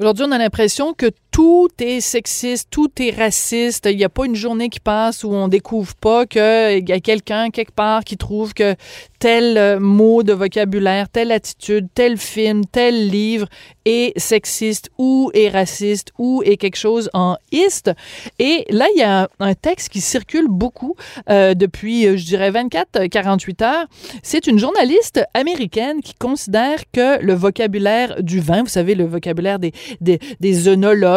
Aujourd'hui, on a l'impression que tout est sexiste, tout est raciste. Il n'y a pas une journée qui passe où on découvre pas qu'il y a quelqu'un quelque part qui trouve que tel euh, mot de vocabulaire, telle attitude, tel film, tel livre est sexiste ou est raciste ou est quelque chose en iste. Et là, il y a un, texte qui circule beaucoup euh, depuis, euh, je dirais, 24-48 heures. C'est une journaliste américaine qui considère que le vocabulaire du vin, vous savez, le vocabulaire des, des, des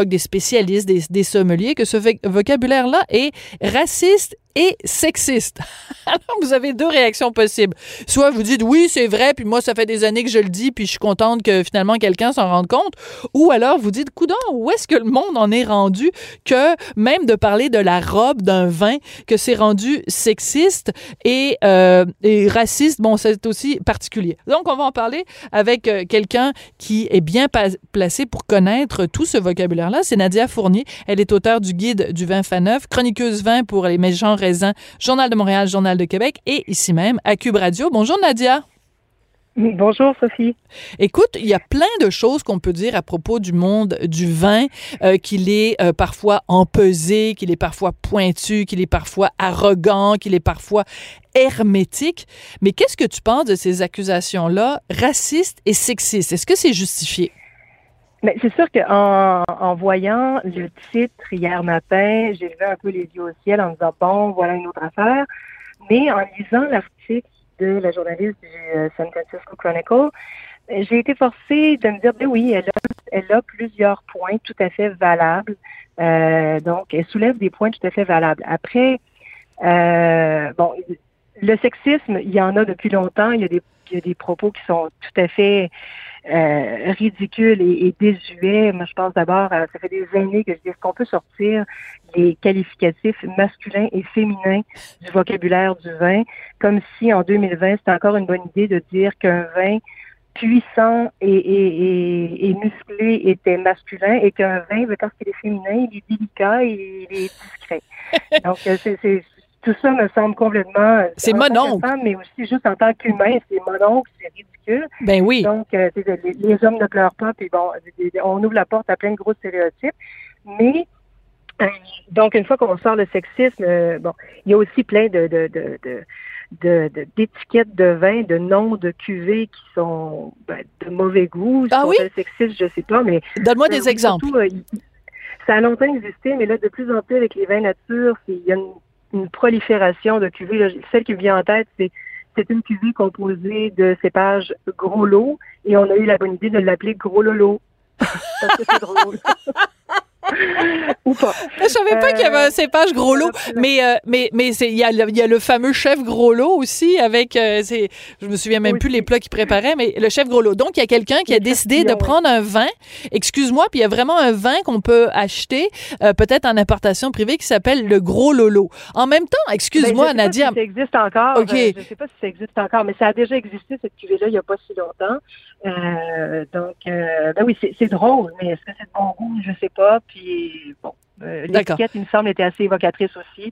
des spécialistes, des, des sommeliers, que ce vocabulaire-là est raciste et sexiste. Alors, vous avez deux réactions possibles. Soit vous dites oui, c'est vrai, puis moi, ça fait des années que je le dis, puis je suis contente que finalement quelqu'un s'en rende compte. Ou alors vous dites, coudon, où est-ce que le monde en est rendu que même de parler de la robe d'un vin, que c'est rendu sexiste et, euh, et, raciste, bon, c'est aussi particulier. Donc, on va en parler avec euh, quelqu'un qui est bien placé pour connaître tout ce vocabulaire-là. C'est Nadia Fournier. Elle est auteure du guide du vin faneuf, chroniqueuse vin pour les méchants Journal de Montréal, Journal de Québec et ici même à Cube Radio. Bonjour Nadia. Bonjour Sophie. Écoute, il y a plein de choses qu'on peut dire à propos du monde du vin, euh, qu'il est euh, parfois empesé, qu'il est parfois pointu, qu'il est parfois arrogant, qu'il est parfois hermétique. Mais qu'est-ce que tu penses de ces accusations-là racistes et sexistes? Est-ce que c'est justifié? Mais c'est sûr qu'en en voyant le titre hier matin, j'ai levé un peu les yeux au ciel en me disant bon, voilà une autre affaire. Mais en lisant l'article de la journaliste du euh, San Francisco Chronicle, j'ai été forcée de me dire ben oui, elle a, elle a plusieurs points tout à fait valables. Euh, donc, elle soulève des points tout à fait valables. Après, euh, bon, le sexisme, il y en a depuis longtemps. Il y a des, il y a des propos qui sont tout à fait euh, ridicule et, désuet. Moi, je pense d'abord, ça fait des années que je dis, est-ce qu'on peut sortir les qualificatifs masculins et féminins du vocabulaire du vin, comme si en 2020, c'était encore une bonne idée de dire qu'un vin puissant et, et, et, musclé était masculin et qu'un vin, parce qu'il est féminin, il est délicat et il est discret. Donc, euh, c'est tout ça me semble complètement. Euh, c'est mononcle. Mais aussi, juste en tant qu'humain, c'est mononcle, c'est ridicule. Ben oui. Donc, euh, les, hommes ne pleurent pas, puis bon, on ouvre la porte à plein de gros stéréotypes. Mais, euh, donc, une fois qu'on sort le sexisme, bon, il y a aussi plein de, de, de, de d'étiquettes de, vin, de noms de cuvées qui sont ben, de mauvais goût. Ah oui? Sexistes, je sais pas, mais. Donne-moi des exemples. ça a longtemps existé, mais là, de plus en plus, avec les vins nature, il y a une une prolifération de cuvées. Celle qui vient en tête, c'est une cuvée composée de cépages gros lot et on a eu la bonne idée de l'appeler gros lolo. Ou pas. Je savais pas qu'il y avait un cépage gros lot, mais euh, mais mais il y a, y a le fameux chef gros lot aussi avec euh, c'est je me souviens même plus les plats qu'il préparait mais le chef gros lot. Donc il y a quelqu'un qui a décidé de prendre un vin, excuse-moi, puis il y a vraiment un vin qu'on peut acheter euh, peut-être en importation privée qui s'appelle le gros lolo. En même temps, excuse-moi ben, Nadia. Si ça existe encore. OK. je sais pas si ça existe encore, mais ça a déjà existé cette cuvée là il y a pas si longtemps. donc ben oui, c'est drôle, mais est-ce que c'est de bon goût, je sais pas. Puis bon, euh, l'étiquette, il me semble, était assez évocatrice aussi.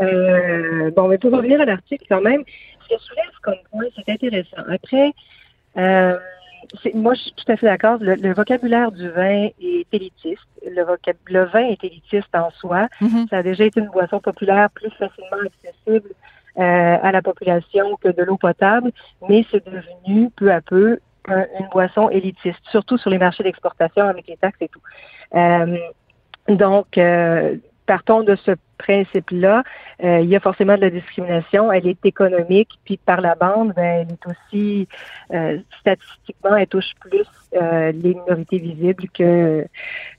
Euh, bon, mais pour revenir à l'article, quand même, ce que soulève comme point, c'est intéressant. Après, euh, moi, je suis tout à fait d'accord. Le, vocabulaire du vin est élitiste. Le, le vin est élitiste en soi. Mm-hmm. Ça a déjà été une boisson populaire plus facilement accessible à la population que de l'eau potable, mais c'est devenu peu à peu une boisson élitiste, surtout sur les marchés d'exportation avec les taxes et tout. Euh, donc, euh, partons de ce principe-là. Euh, il y a forcément de la discrimination. Elle est économique, puis par la bande, ben, elle est aussi statistiquement, elle touche plus les minorités visibles que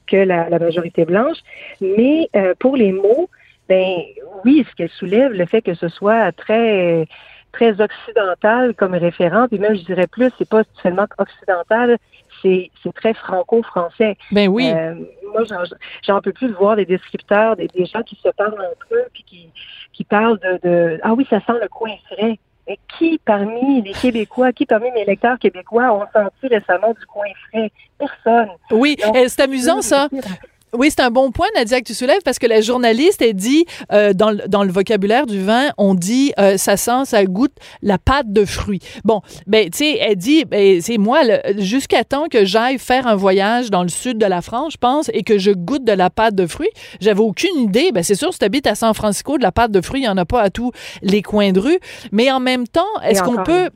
que la, la majorité blanche. Mais pour les mots, ben oui, ce qu'elle soulève, le fait que ce soit très très occidental comme référent, puis même je dirais plus, c'est pas seulement occidental, c'est très franco-français. Ben oui. Euh, moi, j'en peux plus de voir des descripteurs, des, gens qui se parlent entre eux, puis qui, qui parlent de, de Ah oui, ça sent le coin frais. Mais qui parmi les Québécois, qui parmi mes lecteurs québécois ont senti récemment du coin frais? Personne. Oui, c'est amusant ça. Oui, c'est un bon point, Nadia, que tu soulèves, parce que la journaliste, elle dit, euh, dans, dans, le vocabulaire du vin, on dit, euh, ça sent, ça goûte la pâte de fruits. Bon, ben, tu sais, elle dit, ben, c'est moi, jusqu'à temps que j'aille faire un voyage dans le sud de la France, je pense, et que je goûte de la pâte de fruits, j'avais aucune idée. Ben, c'est sûr, si tu habites à San Francisco, de la pâte de fruits, il n'y en a pas à tous les coins de rue. Mais en même temps, est-ce qu'on peut...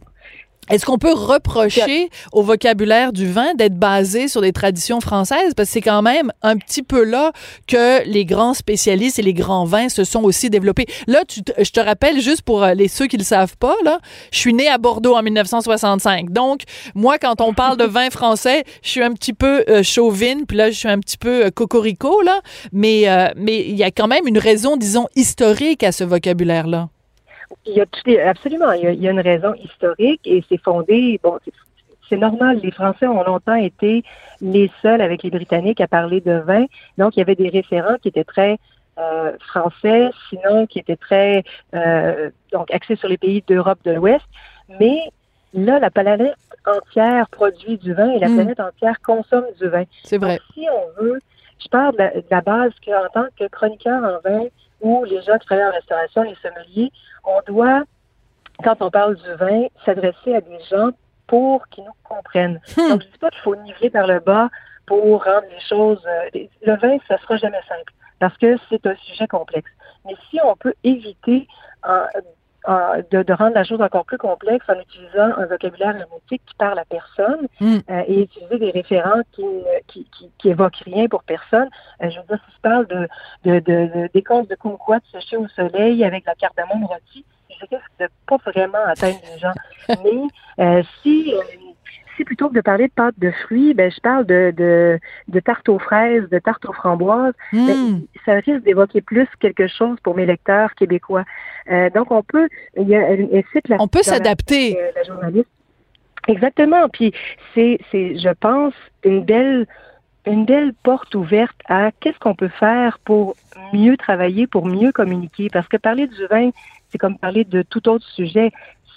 Est-ce qu'on peut reprocher au vocabulaire du vin d'être basé sur des traditions françaises? Parce que c'est quand même un petit peu là que les grands spécialistes et les grands vins se sont aussi développés. Là, tu je te rappelle, juste pour euh, les ceux qui le savent pas, là, je suis né à Bordeaux en 1965. Donc, moi, quand on parle de vin français, je suis un petit peu euh, chauvine, puis là, je suis un petit peu euh, cocorico, là. Mais mais il y a quand même une raison, disons, historique à ce vocabulaire-là. Il y a absolument, il y a, une raison historique et c'est fondé, bon, c'est normal. Les Français ont longtemps été les seuls avec les Britanniques à parler de vin. Donc, il y avait des référents qui étaient très euh, français, sinon qui étaient très euh, donc axés sur les pays d'Europe de l'Ouest. Mais là, la planète entière produit du vin et la mm. planète entière consomme du vin. C'est vrai. si on veut, je parle de la, base qu'en tant que chroniqueur en vin ou les gens qui travaillent en restauration, les sommeliers, on doit, quand on parle du vin, s'adresser à des gens pour qu'ils nous comprennent. Hmm. Donc, je ne dis pas qu'il faut niveler par le bas pour rendre les choses... Euh, le vin, ça sera jamais simple parce que c'est un sujet complexe. Mais si on peut éviter de, de, rendre la chose encore plus complexe en utilisant un vocabulaire hermétique qui parle à personne hmm. euh, et utiliser des référents qui, qui, qui, qui, évoquent rien pour personne. Euh, je veux dire, si je parle de, de, de, des de kumquat séchés au soleil avec la cardamome rôtie, je sais que c'est pas vraiment atteindre les gens. Mais euh, si si plutôt que de parler de pâte de fruits, ben, je parle de, de, de tarte aux fraises, de tarte aux framboises, ben, hmm. ça risque d'évoquer plus quelque chose pour mes lecteurs québécois. Euh, donc, on peut, il y a, la, on peut s'adapter. Euh, la journaliste. Exactement. Puis, c'est, c'est, je pense, une belle, une belle porte ouverte à qu'est-ce qu'on peut faire pour mieux travailler, pour mieux communiquer. Parce que parler du vin, c'est comme parler de tout autre sujet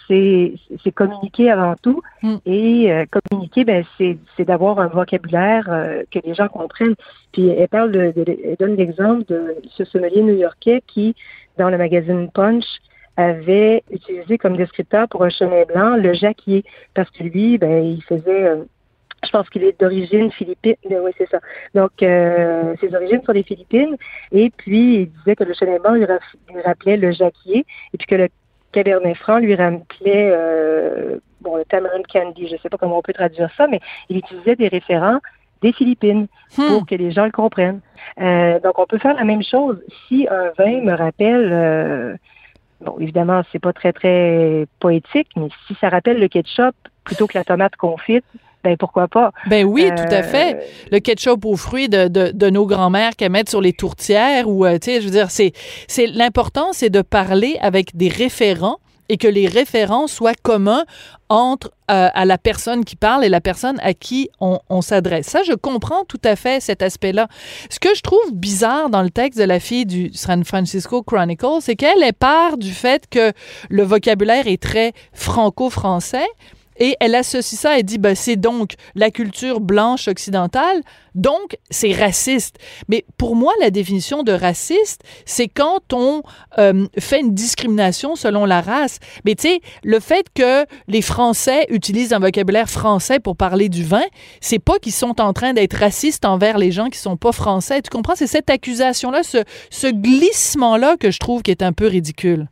c'est communiquer avant tout. Mm. Et euh, communiquer, ben, c'est d'avoir un vocabulaire euh, que les gens comprennent. Puis elle parle de, elle donne l'exemple de ce sommelier new-yorkais qui, dans le magazine Punch, avait utilisé comme descripteur pour un chemin blanc le jacquier, parce que lui, ben, il faisait euh, je pense qu'il est d'origine philippine. Oui, c'est ça. Donc, ses origines sont des Philippines. Et puis, il disait que le chemin blanc lui, rappelait le jacquier. Et puis que le Cabernet Franc lui rappelait euh, bon, le tamarind candy, je ne sais pas comment on peut traduire ça, mais il utilisait des référents des Philippines hmm. pour que les gens le comprennent. Euh, donc, on peut faire la même chose. Si un vin me rappelle, euh, bon, évidemment, c'est pas très, très poétique, mais si ça rappelle le ketchup plutôt que la tomate confite, ben pourquoi pas? Ben oui, tout à fait. Euh, le ketchup aux fruits de, de, de nos grands-mères qu'elles mettent sur les tourtières ou, euh, tu sais, je veux dire, c'est, c'est l'important, c'est de parler avec des référents et que les référents soient communs entre euh, à la personne qui parle et la personne à qui on, on s'adresse. Ça, je comprends tout à fait cet aspect-là. Ce que je trouve bizarre dans le texte de la fille du San Francisco Chronicle, c'est qu'elle est part du fait que le vocabulaire est très franco-français, et elle associe ça, elle dit, ben, c'est donc la culture blanche occidentale, donc c'est raciste. Mais pour moi, la définition de raciste, c'est quand on euh, fait une discrimination selon la race. Mais tu sais, le fait que les Français utilisent un vocabulaire français pour parler du vin, c'est pas qu'ils sont en train d'être racistes envers les gens qui sont pas français. Tu comprends? C'est cette accusation-là, ce, ce glissement-là que je trouve qui est un peu ridicule.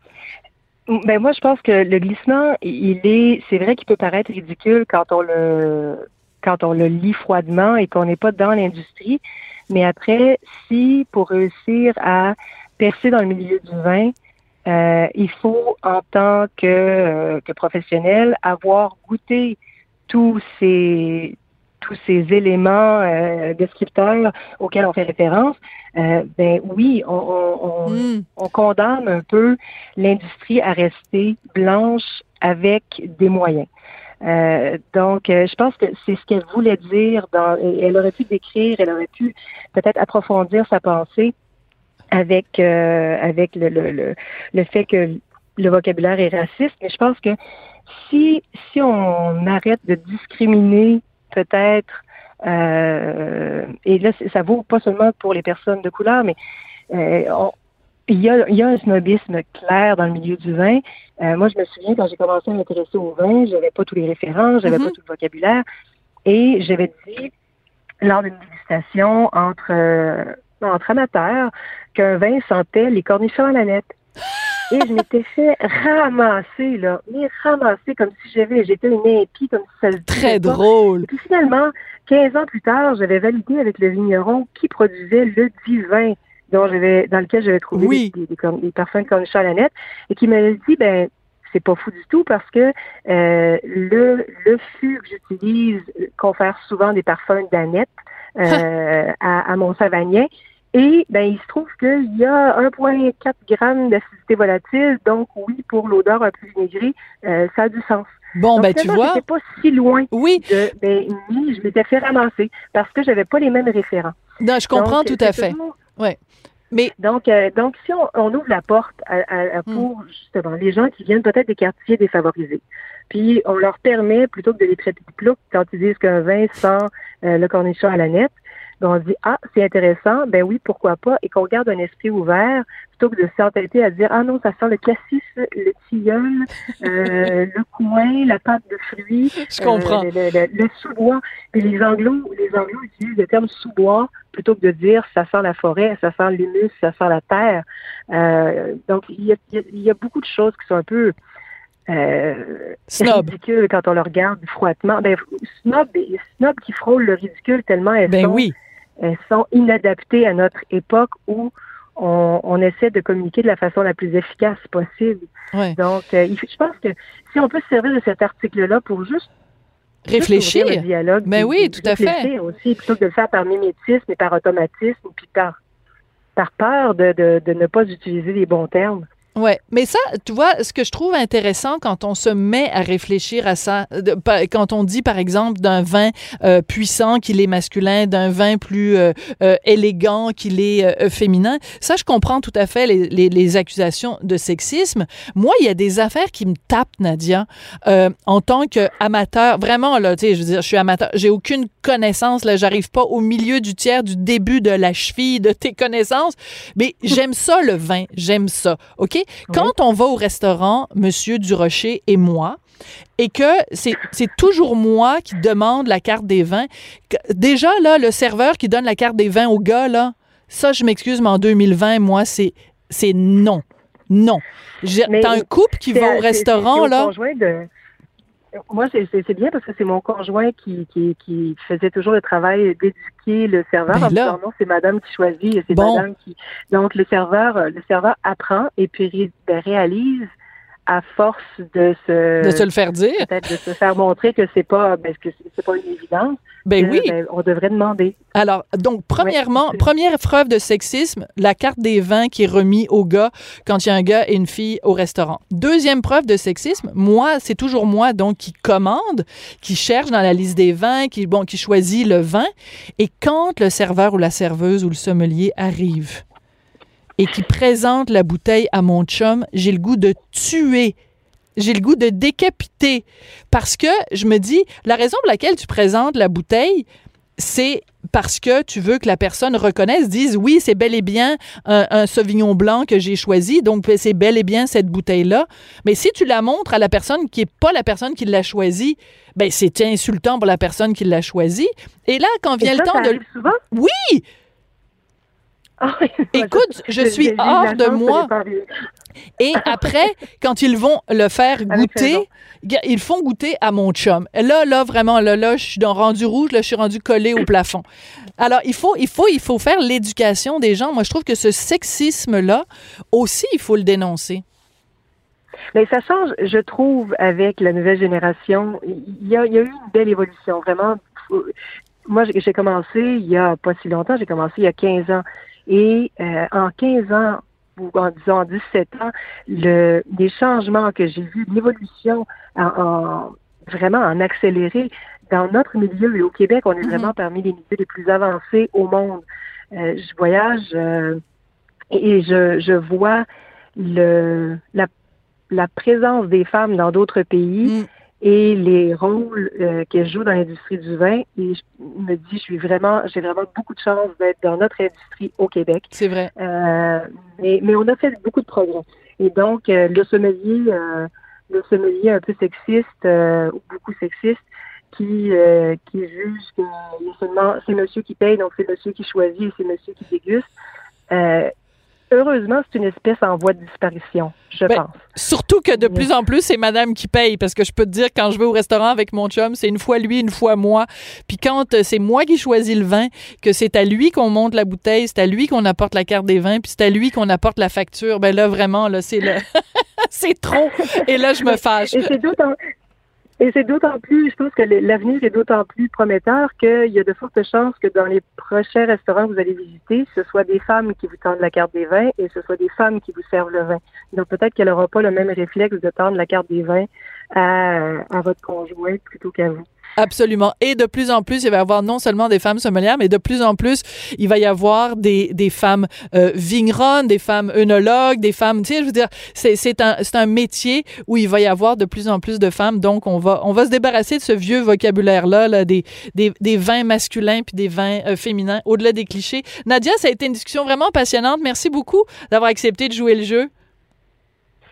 Ben moi, je pense que le glissement, il est, c'est vrai qu'il peut paraître ridicule quand on le, quand on le lit froidement et qu'on n'est pas dans l'industrie. Mais après, si pour réussir à percer dans le milieu du vin, euh, il faut, en tant que, euh, que professionnel, avoir goûté tous ces tous ces éléments euh, descripteurs auxquels on fait référence, euh, ben oui, on, hmm. on, condamne un peu l'industrie à rester blanche avec des moyens. Euh, donc, euh, je pense que c'est ce qu'elle voulait dire. Dans, elle aurait pu décrire, elle aurait pu peut-être approfondir sa pensée avec euh, avec le, le, le, fait que le vocabulaire est raciste. Mais je pense que si si on arrête de discriminer peut-être et là ça vaut pas seulement pour les personnes de couleur, mais on, il y, a, il y a un snobisme clair dans le milieu du vin. Euh, moi, je me souviens quand j'ai commencé à m'intéresser au vin, j'avais pas tous les références, j'avais mm-hmm. pas tout le vocabulaire, et j'avais dit lors d'une dégustation entre euh, entre amateurs qu'un vin sentait les cornichons à la nette. Et je m'étais fait ramasser, là, mais ramasser comme si j'avais, j'étais une impie, comme si ça se Très drôle. Et puis finalement, 15 ans plus tard, j'avais validé avec le vigneron qui produisait le divin dont j'avais, dans lequel j'avais trouvé des, des, parfums de cornichons à la nette, et qui m'avait dit, ben, c'est pas fou du tout parce que euh, le, le fût que j'utilise confère souvent des parfums d'aneth euh, à, à, mon savagnin. Et ben, il se trouve qu'il y a 1,4 g d'acidité volatile, donc oui, pour l'odeur un peu vinaigrée, euh, ça a du sens. Bon, ben tu vois. pas si loin. Oui. De, ben, je m'étais fait ramasser parce que j'avais pas les mêmes référents. Non, je comprends tout à fait. Ouais. Mais donc, euh, donc si on, ouvre la porte à, hmm. pour justement les gens qui viennent peut-être des quartiers défavorisés, puis on leur permet plutôt que de les traiter de plouc quand ils disent qu'un vin sent euh, le cornichon à la nette, on dit ah c'est intéressant, ben oui pourquoi pas, et qu'on garde un esprit ouvert plutôt que de s'entêter à dire ah non ça sent le cassis, le tilleul, euh, le coin, la pâte de fruits, Je comprends. le, sous-bois. Et les Anglo, les Anglo utilisent le terme sous-bois plutôt que de dire ça sent la forêt, ça sent l'humus, ça sent la terre. Euh, donc, il y, a, il y, a, beaucoup de choses qui sont un peu euh, ridicules quand on le regarde froidement. Ben, snob, snob qui frôle le ridicule tellement elles, ben sont, oui. Elles sont inadaptées à notre époque où on, on, essaie de communiquer de la façon la plus efficace possible. Donc, euh, je pense que si on peut se servir de cet article-là pour juste réfléchir. Le dialogue, Mais oui, tout à fait. Aussi, plutôt que de le faire par mimétisme et par automatisme, puis par, par peur de, de, de ne pas utiliser les bons termes. Ouais, mais ça, tu vois, ce que je trouve intéressant quand on se met à réfléchir à ça, quand on dit par exemple d'un vin euh, puissant qu'il est masculin, d'un vin plus euh, euh, élégant qu'il est féminin, ça je comprends tout à fait les, accusations de sexisme. Moi, il y a des affaires qui me tapent, Nadia, en tant qu'amateur. Vraiment là, tu sais, je veux dire, je suis amateur, j'ai aucune connaissance là, j'arrive pas au milieu du tiers du début de la cheville de tes connaissances, mais j'aime ça le vin, j'aime ça, ok? Quand on va au restaurant, Monsieur Durocher et moi, et que c'est toujours moi qui demande la carte des vins. Déjà, là, le serveur qui donne la carte des vins au gars, là, ça, je m'excuse, mais en 2020, moi, c'est non. Non. T'as un couple qui va au restaurant, là. Moi, c'est bien parce que c'est mon conjoint qui, qui, qui, faisait toujours le travail d'éduquer le serveur. Ben là, non, c'est madame qui choisit, c'est madame qui. Donc, le serveur, le serveur apprend et puis réalise à force de se de se le faire dire, peut-être de se faire montrer que c'est pas ben, que c'est pas une évidence. Ben oui, ben, on devrait demander. Alors donc premièrement, première preuve de sexisme, la carte des vins qui est remise au gars quand il y a un gars et une fille au restaurant. Deuxième preuve de sexisme, moi c'est toujours moi donc qui commande, qui cherche dans la liste des vins, qui bon qui choisit le vin et quand le serveur ou la serveuse ou le sommelier arrive et qui présente la bouteille à mon chum, j'ai le goût de tuer. J'ai le goût de décapiter. Parce que je me dis, la raison pour laquelle tu présentes la bouteille, c'est parce que tu veux que la personne reconnaisse, dise oui, c'est bel et bien un, Sauvignon blanc que j'ai choisi, donc c'est bel et bien cette bouteille-là. Mais si tu la montres à la personne qui n'est pas la personne qui l'a choisi, ben c'est insultant pour la personne qui l'a choisi. Et là, quand vient le temps de... Souvent? Oui! Ah Écoute, je suis hors de moi. Et après, quand ils vont le faire goûter, ils font goûter à mon chum. Là, là, vraiment, là, là, je suis dans rendu rouge, là, je suis rendu collé au plafond. Alors, il faut, il faut, il faut faire l'éducation des gens. Moi, je trouve que ce sexisme-là, aussi, il faut le dénoncer. Mais ça change, je trouve, avec la nouvelle génération. Il y a, il y a eu une belle évolution, vraiment. Moi, j'ai commencé il y a pas si longtemps, j'ai commencé il y a 15 ans. Et euh, en 15 ans, ou en disant en 17 ans, le, les changements que j'ai vus, l'évolution en, vraiment en accélérer. Dans notre milieu et au Québec, on est vraiment mm-hmm. parmi les milieux les plus avancés au monde. Euh, je voyage euh, et je, je vois le la, la présence des femmes dans d'autres pays. Mm et les rôles euh, qu'elle joue dans l'industrie du vin. Et je me dis, je suis vraiment, j'ai vraiment beaucoup de chance d'être dans notre industrie au Québec. C'est vrai. Euh, mais, mais, on a fait beaucoup de progrès. Et donc, euh, le sommelier, euh, le sommelier un peu sexiste ou beaucoup sexiste, qui qui juge que seulement c'est monsieur qui paye, donc c'est monsieur qui choisit et c'est monsieur qui déguste heureusement, c'est une espèce en voie de disparition, je ben, pense. Surtout que de plus en plus, c'est madame qui paye, parce que je peux te dire, quand je vais au restaurant avec mon chum, c'est une fois lui, une fois moi. Puis quand euh, c'est moi qui choisis le vin, que c'est à lui qu'on monte la bouteille, c'est à lui qu'on apporte la carte des vins, puis c'est à lui qu'on apporte la facture, ben là, vraiment, là, c'est le... c'est trop. Et là, je me fâche. Et c'est d'autant, et c'est d'autant plus, je pense que l'avenir est d'autant plus prometteur qu'il y a de fortes chances que dans les prochains restaurants que vous allez visiter, ce soit des femmes qui vous tendent la carte des vins et ce soit des femmes qui vous servent le vin. Donc peut-être qu'elle n'aura pas le même réflexe de tendre la carte des vins à, à votre conjoint plutôt qu'à vous. Absolument. Et de plus en plus, il va y avoir non seulement des femmes sommelières, mais de plus en plus, il va y avoir des, des femmes euh, vigneronnes, des femmes œnologues, des femmes, tu sais, je veux dire, c'est, c'est un, c'est un métier où il va y avoir de plus en plus de femmes. Donc, on va, on va se débarrasser de ce vieux vocabulaire-là, là, des, des, des vins masculins puis des vins euh, féminins, au-delà des clichés. Nadia, ça a été une discussion vraiment passionnante. Merci beaucoup d'avoir accepté de jouer le jeu.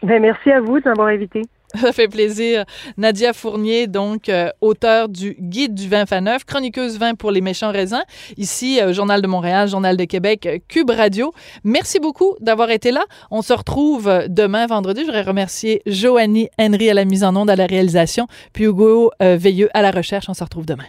Ben, merci à vous de m'avoir invité. Ça fait plaisir. Nadia Fournier, donc euh, auteur du Guide du vin faneuf, chroniqueuse vin pour les méchants raisins, ici euh, Journal de Montréal, Journal de Québec, euh, Cube Radio. Merci beaucoup d'avoir été là. On se retrouve demain vendredi. Je voudrais remercier Joanie Henry à la mise en onde, à la réalisation, puis Hugo Veilleux à la recherche. On se retrouve demain.